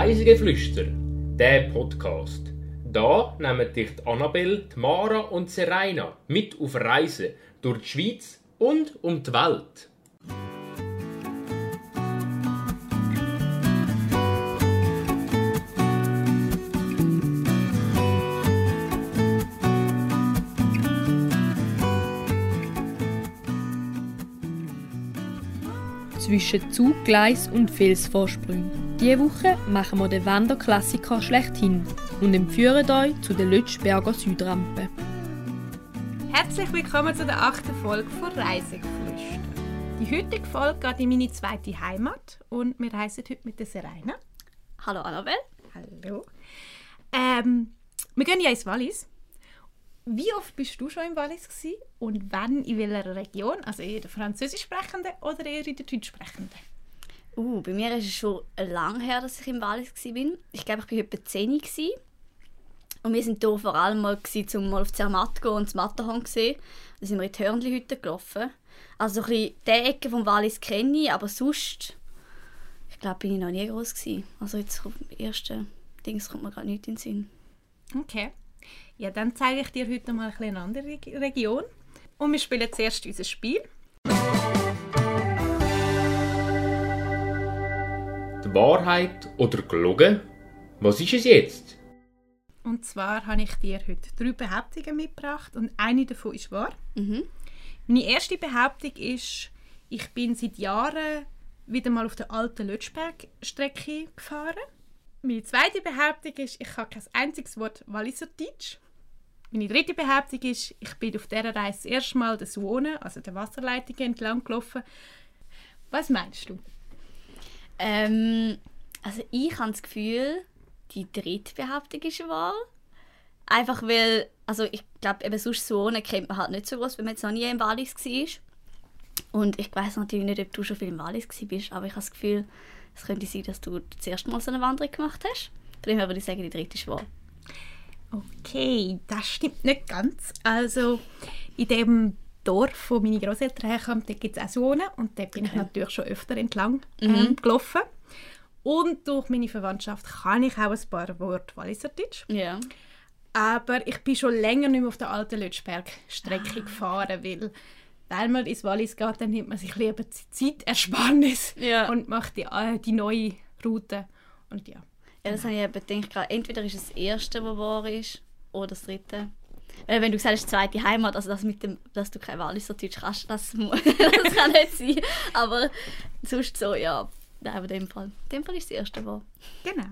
Reisegeflüster, der Podcast. Da nehmen dich die Annabelle, Mara und Serena mit auf Reisen durch die Schweiz und um die Welt. zwischen Zuggleis und Felsvorsprüngen. Diese Woche machen wir den Wanderklassiker schlechthin und entführen euch zu der Lötschberger Südrampe. Herzlich willkommen zu der achten Folge von Reisegeflüster. Die heutige Folge geht in meine zweite Heimat und wir reisen heute mit der Serena. Hallo Annabelle. Hallo. Ähm, wir gehen ja ins Wallis. Wie oft bist du schon im Wallis gewesen und wann in welcher Region? Also eher der französisch sprechende oder eher in der deutsch sprechende? Uh, bei mir ist es schon lange her, dass ich im Wallis war. Ich glaube, ich war etwa 10 gewesen. Und wir sind hier vor allem mal, gewesen, um mal auf Zermatt zu gehen und das Matterhorn zu sehen. Da sind wir in die Hörnli-Hütte gelaufen. Also so ein bisschen die Ecke vom Wallis kenne ich, aber sonst, ich glaube, bin ich noch nie groß gewesen. Also jetzt auf dem ersten Dings kommt mir gerade nichts in den Sinn. Okay. Ja, dann zeige ich dir heute mal ein eine andere Reg- Region. Und wir spielen zuerst unser Spiel. Wahrheit oder gelogen? Was ist es jetzt? Und zwar habe ich dir heute drei Behauptungen mitgebracht und eine davon ist wahr. Mhm. Meine erste Behauptung ist, ich bin seit Jahren wieder mal auf der alten Lötschberg-Strecke gefahren. Meine zweite Behauptung ist, ich habe kein einziges Wort Walliserdeutsch. Meine dritte Behauptung ist, ich bin auf dieser Reise das erste Mal das Wohnen, also der Wasserleitung entlang gelaufen. Was meinst du? Ähm, also ich habe das Gefühl, die dritte Behauptung ist wahr. Einfach weil, also ich glaube, eben sonst so ohne kennt man halt nicht so groß, wenn man jetzt noch nie im Wallis war. Und ich weiß natürlich nicht, ob du schon viel im Wallis bist, aber ich habe das Gefühl, es könnte sein, dass du das erste Mal so eine Wanderung gemacht hast. Her würde ich sagen, die dritte ist wahr. Okay, das stimmt nicht ganz. Also in dem Dorf, wo meine Großeltern herkommen, da gibt es auch Zonen und da bin ich natürlich schon öfter entlang ähm, gelaufen. Und durch meine Verwandtschaft kann ich auch ein paar Worte Walliserdeutsch. Ja. Aber ich bin schon länger nicht mehr auf der alten Lötschberg-Strecke gefahren, weil wenn man ins Wallis geht, dann nimmt man sich lieber die Zeitersparnis Ja. und macht die, äh, die neue Route. Und ja. Ja, das habe ich eben gedacht, entweder ist es das erste, was wahr ist, oder das dritte. Weil wenn du sagst, zweite Heimat, also das mit dem, dass du kein Walliser Deutsch kannst, das, das kann nicht sein. Aber sonst so, ja. Nein, aber in dem Fall, in dem Fall ist das erste wahr. Genau.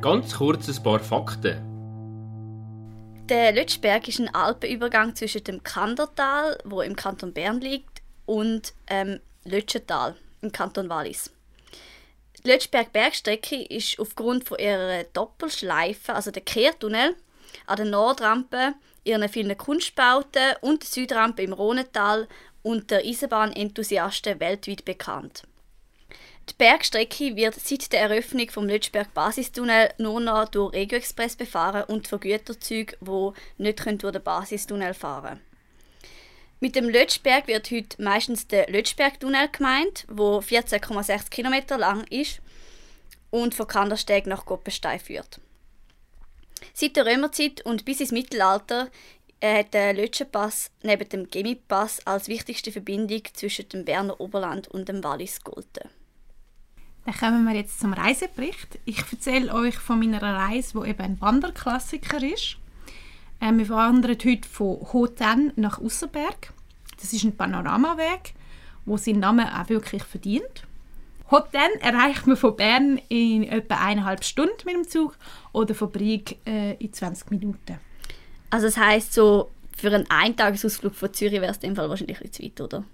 Ganz kurz ein paar Fakten. Der Lötschberg ist ein Alpenübergang zwischen dem Kandertal, wo im Kanton Bern liegt, und ähm, Lötschental im Kanton Wallis. Die Lötschberg-Bergstrecke ist aufgrund von ihrer Doppelschleife, also der Kehrtunnel, an der Nordrampe, ihren vielen Kunstbauten und der Südrampe im Rhonetal und der Eisenbahnenthusiasten weltweit bekannt. Die Bergstrecke wird seit der Eröffnung vom Lötschberg Basistunnel nur noch durch Regio Express befahren und für Güterzüge, die nicht können durch den Basistunnel fahren Mit dem Lötschberg wird heute meistens der Lötschbergtunnel gemeint, wo 14,6 km lang ist und von Kandersteg nach Goppenstein führt. Seit der Römerzeit und bis ins Mittelalter äh, hat der Lötschenpass neben dem Gemipass als wichtigste Verbindung zwischen dem Berner Oberland und dem Wallis gegolten. Dann kommen wir jetzt zum Reisebericht. Ich erzähle euch von meiner Reise, wo eben ein Wanderklassiker ist. Ähm, wir wandern heute von Hoten nach Usserberg. Das ist ein Panoramaweg, wo seinen Namen auch wirklich verdient. Hoten erreicht man von Bern in etwa eineinhalb Stunden mit dem Zug oder von Brieg äh, in 20 Minuten. Also das heisst so, für einen Eintagesausflug von Zürich wäre es in dem Fall wahrscheinlich ein bisschen zu weit, oder?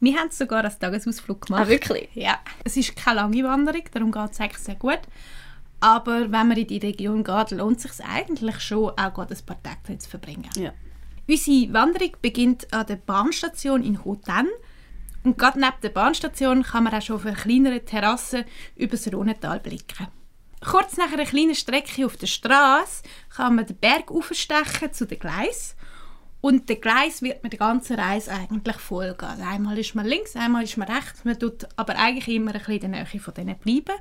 Wir haben sogar als Tagesausflug gemacht. Ah, wirklich? Ja. Es ist keine lange Wanderung, darum geht es eigentlich sehr gut. Aber wenn man in die Region geht, lohnt es sich eigentlich schon, auch gerade ein paar Tage dort zu verbringen. Ja. Unsere Wanderung beginnt an der Bahnstation in Hoten. Und gerade neben der Bahnstation kann man auch schon auf einer kleineren Terrasse über das Rhonetal blicken. Kurz nach einer kleinen Strecke auf der Straße kann man den Berg aufstechen zu den Gleis Und der Gleis wird mit der ganzen Reise eigentlich folgen. Also einmal ist man links, einmal ist man rechts. Man tut aber eigentlich immer ein bisschen in der Nähe von denen bleiben.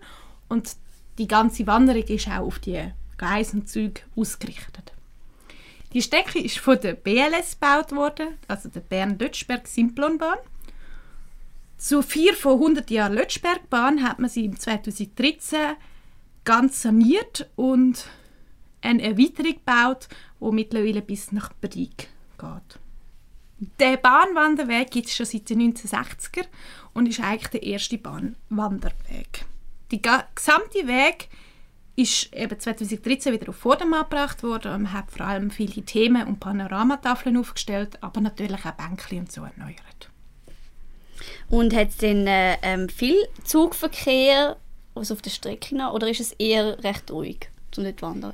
Und die ganze Wanderung ist auch auf die Gleise und Züge ausgerichtet. Die Strecke ist von der BLS gebaut worden, also der Bern-Lötschberg-Simplonbahn. Zu vier von 100 Jahren Lötschbergbahn hat man sie im 2013 ganz saniert und eine Erweiterung gebaut, die mittlerweile bis nach Brieg geht. Der Bahnwanderweg gibt es schon seit den 1960er und ist eigentlich der erste Bahnwanderweg. Der gesamte Weg ist eben 2013 wieder auf Vordermann gebracht worden und man hat vor allem viele Themen und Panoramatafeln aufgestellt, aber natürlich auch Bänkchen und so erneuert. Und hat es denn äh, ähm, viel Zugverkehr also auf der Strecke noch, oder ist es eher recht ruhig, um dort zu wandern?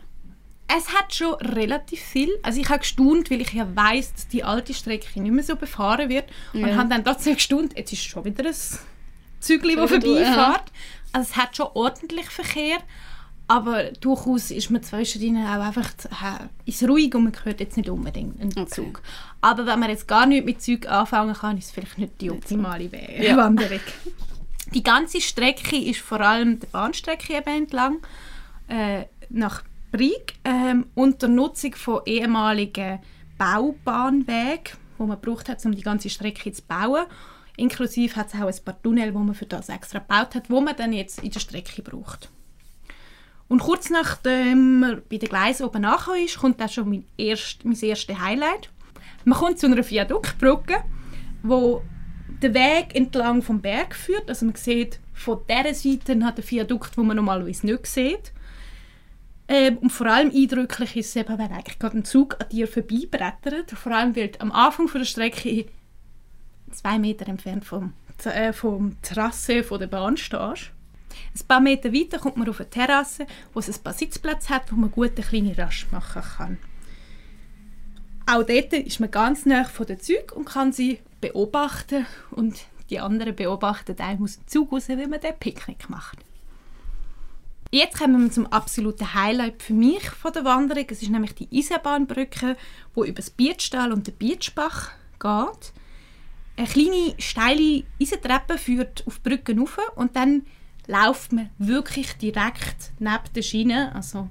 Es hat schon relativ viel. Also ich habe gestaunt, weil ich ja weiss, dass die alte Strecke nicht mehr so befahren wird. Ja. Und habe dann trotzdem gestaunt, jetzt ist schon wieder ein Zügel, das vorbeifährt. Ja. Also es hat schon ordentlich Verkehr, aber durchaus ist man zwischendrin auch einfach äh, ist ruhig und man hört jetzt nicht unbedingt einen okay. Zug. Aber wenn man jetzt gar nicht mit Zug anfangen kann, ist es vielleicht nicht die optimale ja. Wanderung. Die ganze Strecke ist vor allem der Bahnstrecke eben entlang äh, nach Brieg ähm, unter Nutzung von ehemaligen Baubahnwegen, wo man braucht hat, um die ganze Strecke zu bauen. Inklusive hat es auch ein paar Tunnel, wo man für das extra gebaut hat, wo man dann jetzt in der Strecke braucht. Und kurz nachdem man bei den Gleisen oben angekommen ist, kommt dann schon mein, erst, mein erstes Highlight. Man kommt zu einer Viaduktbrücke, wo der Weg entlang vom Berg führt. Also man sieht von dieser Seite hat der Viadukt, wo man normalerweise nicht sieht. Ähm, und vor allem eindrücklich ist es eben, wenn eigentlich gerade ein Zug an dir vorbeibrettert. Vor allem, weil am Anfang von der Strecke zwei Meter entfernt vom, äh, vom Trasse von der Bahn stehst. Ein paar Meter weiter kommt man auf eine Terrasse, wo es ein paar Sitzplätze hat, wo man gut eine kleine Rasch machen kann. Auch dort ist man ganz nah von den Zügen und kann sie beobachten und die anderen beobachten einem aus dem Zug raus, wie man den Picknick macht. Jetzt kommen wir zum absoluten Highlight für mich von der Wanderung. Es ist nämlich die Eisenbahnbrücke, wo über das Bietstall und den Bietschbach geht. Eine kleine steile Eisentreppe führt auf die Brücke rauf und dann läuft man wirklich direkt neben der Schiene, also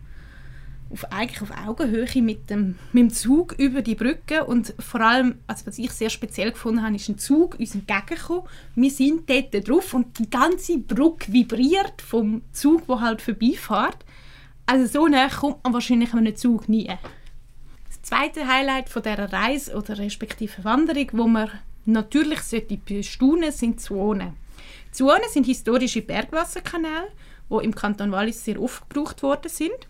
auf, eigentlich auf Augenhöhe mit dem, mit dem Zug über die Brücke und vor allem, also was ich sehr speziell gefunden habe, ist ein Zug uns entgegengekommen. Wir sind dort drauf und die ganze Brücke vibriert vom Zug, der halt vorbeifährt. Also so nah kommt man wahrscheinlich einem Zug nie. Das zweite Highlight von dieser Reise oder respektive Wanderung, wo man natürlich sollte bestaunen, sind Zonen. Zonen sind historische Bergwasserkanäle, die im Kanton Wallis sehr oft gebraucht worden sind.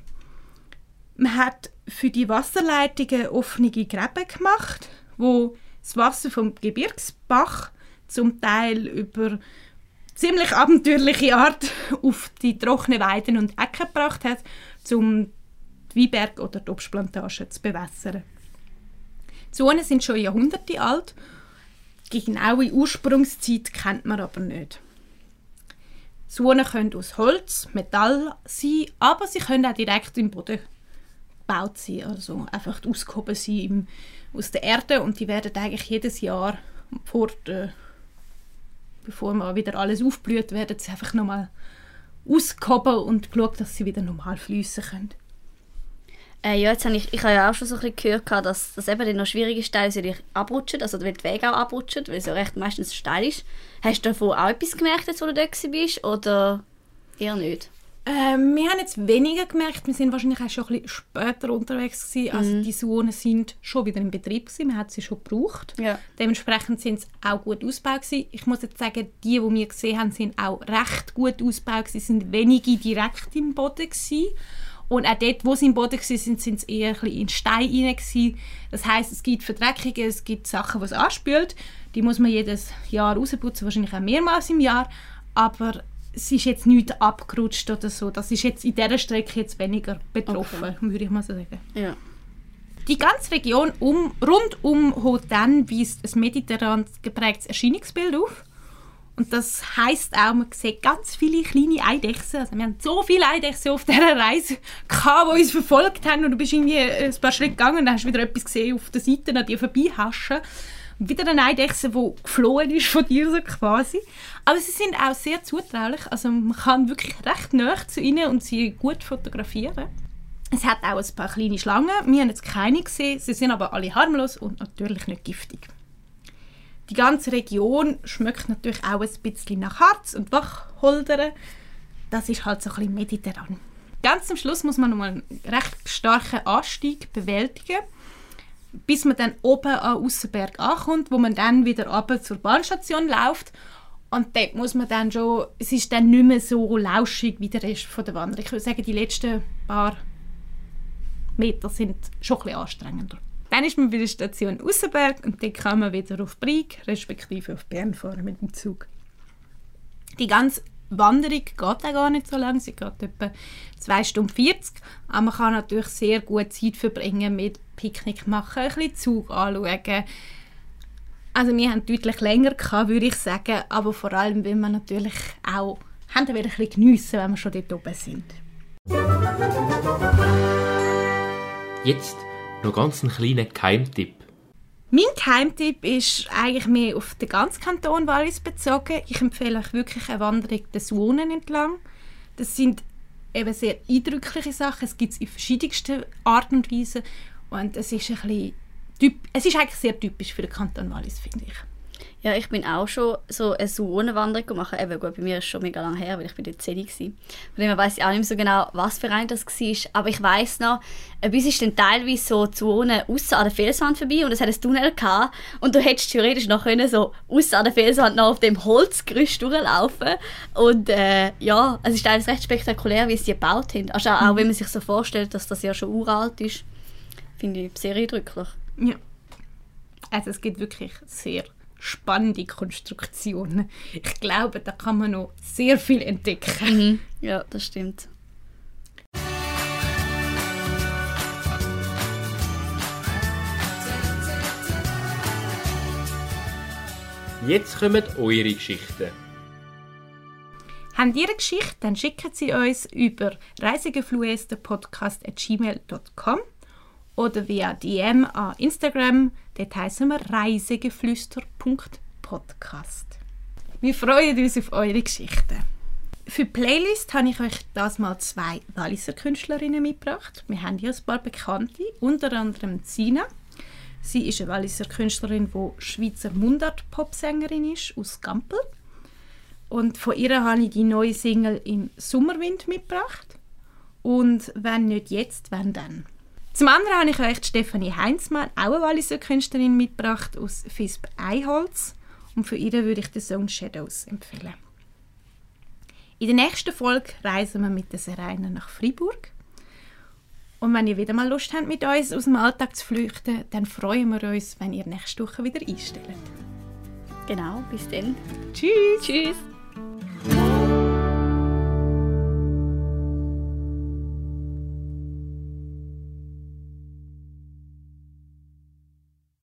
Man hat für die Wasserleitungen offene Gräben gemacht, wo das Wasser vom Gebirgsbach zum Teil über ziemlich abenteuerliche Art auf die trockenen Weiden und Ecken gebracht hat, um die Weinberg oder die Obstplantagen zu bewässern. Zonen sind schon Jahrhunderte alt. Die genaue Ursprungszeit kennt man aber nicht. Zonen können aus Holz, Metall sein, aber sie können auch direkt im Boden gebaut sein, also einfach ausgehoben sein im, aus der Erde und die werden eigentlich jedes Jahr vor der, bevor mal wieder alles aufblüht, werden sie einfach nochmal ausgehoben und geschaut, dass sie wieder normal fließen können. Äh, ja, jetzt habe ich, ich habe ja auch schon so ein bisschen gehört, dass das eben noch schwierig ist, weil sie abrutschen, also weil die Wege auch abrutschen, weil es ja recht meistens steil ist. Hast du davon auch etwas gemerkt, wo du dort bist, oder eher nicht? Ähm, wir haben jetzt weniger gemerkt, wir sind wahrscheinlich auch schon ein bisschen später unterwegs gewesen. Also mhm. die Zonen sind schon wieder im Betrieb gewesen, man hat sie schon gebraucht. Ja. Dementsprechend sind sie auch gut ausgebaut gewesen. Ich muss jetzt sagen, die, die wir gesehen haben, sind auch recht gut ausgebaut gewesen, sind wenige direkt im Boden gewesen. Und auch dort, wo sie im Boden waren, sind, sind sie eher ein in Stein rein. Gewesen. Das heißt, es gibt Verdreckungen, es gibt Sachen, die es anspült. Die muss man jedes Jahr rausputzen, wahrscheinlich auch mehrmals im Jahr. Aber es ist jetzt nicht abgerutscht oder so. Das ist jetzt in dieser Strecke jetzt weniger betroffen, okay. würde ich mal so sagen. Ja. Die ganze Region um, rund um Hotan weist ein mediterran geprägtes Erscheinungsbild auf. Und das heißt auch, man sieht ganz viele kleine Eidechsen. Also wir haben so viele Eidechsen auf dieser Reise gehabt, die uns verfolgt haben. Und du bist irgendwie ein paar Schritte gegangen und hast wieder etwas gesehen auf der Seite, an dir vorbeihaschen. Und wieder eine Eidechse, die geflohen ist von dir so quasi. Aber sie sind auch sehr zutraulich. Also man kann wirklich recht nah zu ihnen und sie gut fotografieren. Es hat auch ein paar kleine Schlangen. Wir haben jetzt keine gesehen. Sie sind aber alle harmlos und natürlich nicht giftig. Die ganze Region schmeckt natürlich auch ein bisschen nach Harz und Wachholdern. Das ist halt so ein bisschen mediterran. Ganz am Schluss muss man noch einen recht starken Anstieg bewältigen, bis man dann oben an Aussenberg ankommt, wo man dann wieder runter zur Bahnstation läuft. Und dort muss man dann schon, es ist dann nicht mehr so lauschig wie der Rest von der Wanderung. Ich würde sagen, die letzten paar Meter sind schon ein bisschen anstrengender. Dann ist man bei der Station Aussenberg und dann kann man wieder auf Brig, respektive auf Bern fahren mit dem Zug. Die ganze Wanderung geht auch gar nicht so lang, sie geht etwa 2 Stunden 40, aber man kann natürlich sehr gut Zeit verbringen mit Picknick machen, ein bisschen Zug anschauen. Also wir haben deutlich länger gehabt, würde ich sagen, aber vor allem, weil wir natürlich auch haben wir ein bisschen geniessen, wenn wir schon dort oben sind. Jetzt noch ganz einen kleinen Geheimtipp. Mein Geheimtipp ist eigentlich mehr auf den ganzen Kanton Wallis bezogen. Ich empfehle euch wirklich eine Wanderung des Wohnen entlang. Das sind eben sehr eindrückliche Sachen. Es gibt es in verschiedensten Arten und Weisen. Und es ist, ein bisschen, es ist eigentlich sehr typisch für den Kanton Wallis, finde ich. Ja, ich bin auch schon so eine Suonenwanderung gemacht. Eben, gut, bei mir ist es schon mega lange her, weil ich bin dort 10 war. Von dem weiss ich auch nicht mehr so genau, was für ein das war. Aber ich weiss noch, bei uns ist dann teilweise so die Zone aussen an der Felswand vorbei und es hat ein Tunnel gehabt. Und du hättest theoretisch noch können, so aussen an der Felswand noch auf dem Holzgerüst durchlaufen Und äh, ja, es ist teilweise recht spektakulär, wie sie gebaut haben. Also auch, mhm. wenn man sich so vorstellt, dass das ja schon uralt ist, finde ich sehr eindrücklich. Ja. Also es gibt wirklich sehr spannende Konstruktionen. Ich glaube, da kann man noch sehr viel entdecken. Mhm. Ja, das stimmt. Jetzt kommen eure Geschichten. Habt ihr eine Geschichte, dann schicken Sie uns über reisegefluesterpodcast.gmail.com oder via DM an Instagram. Dort heißen wir reisegeflüster.podcast. Wir freuen uns auf eure Geschichten. Für die Playlist habe ich euch das mal zwei Walliser Künstlerinnen mitgebracht. Wir haben hier ein paar Bekannte, unter anderem Sina. Sie ist eine Walliser Künstlerin, die Schweizer Mundart-Popsängerin ist, aus Gampel. Und von ihr habe ich die neue Single «Im Sommerwind» mitgebracht. Und wenn nicht jetzt, wenn dann. Zum anderen habe ich euch Stefanie Heinzmann, auch eine Walliser Künstlerin, mitgebracht aus Fisp Eiholz. Und für ihre würde ich den Song Shadows empfehlen. In der nächsten Folge reisen wir mit der Serena nach Freiburg. Und wenn ihr wieder mal Lust habt, mit uns aus dem Alltag zu flüchten, dann freuen wir uns, wenn ihr nächste Woche wieder einstellt. Genau, bis dann. Tschüss. Tschüss.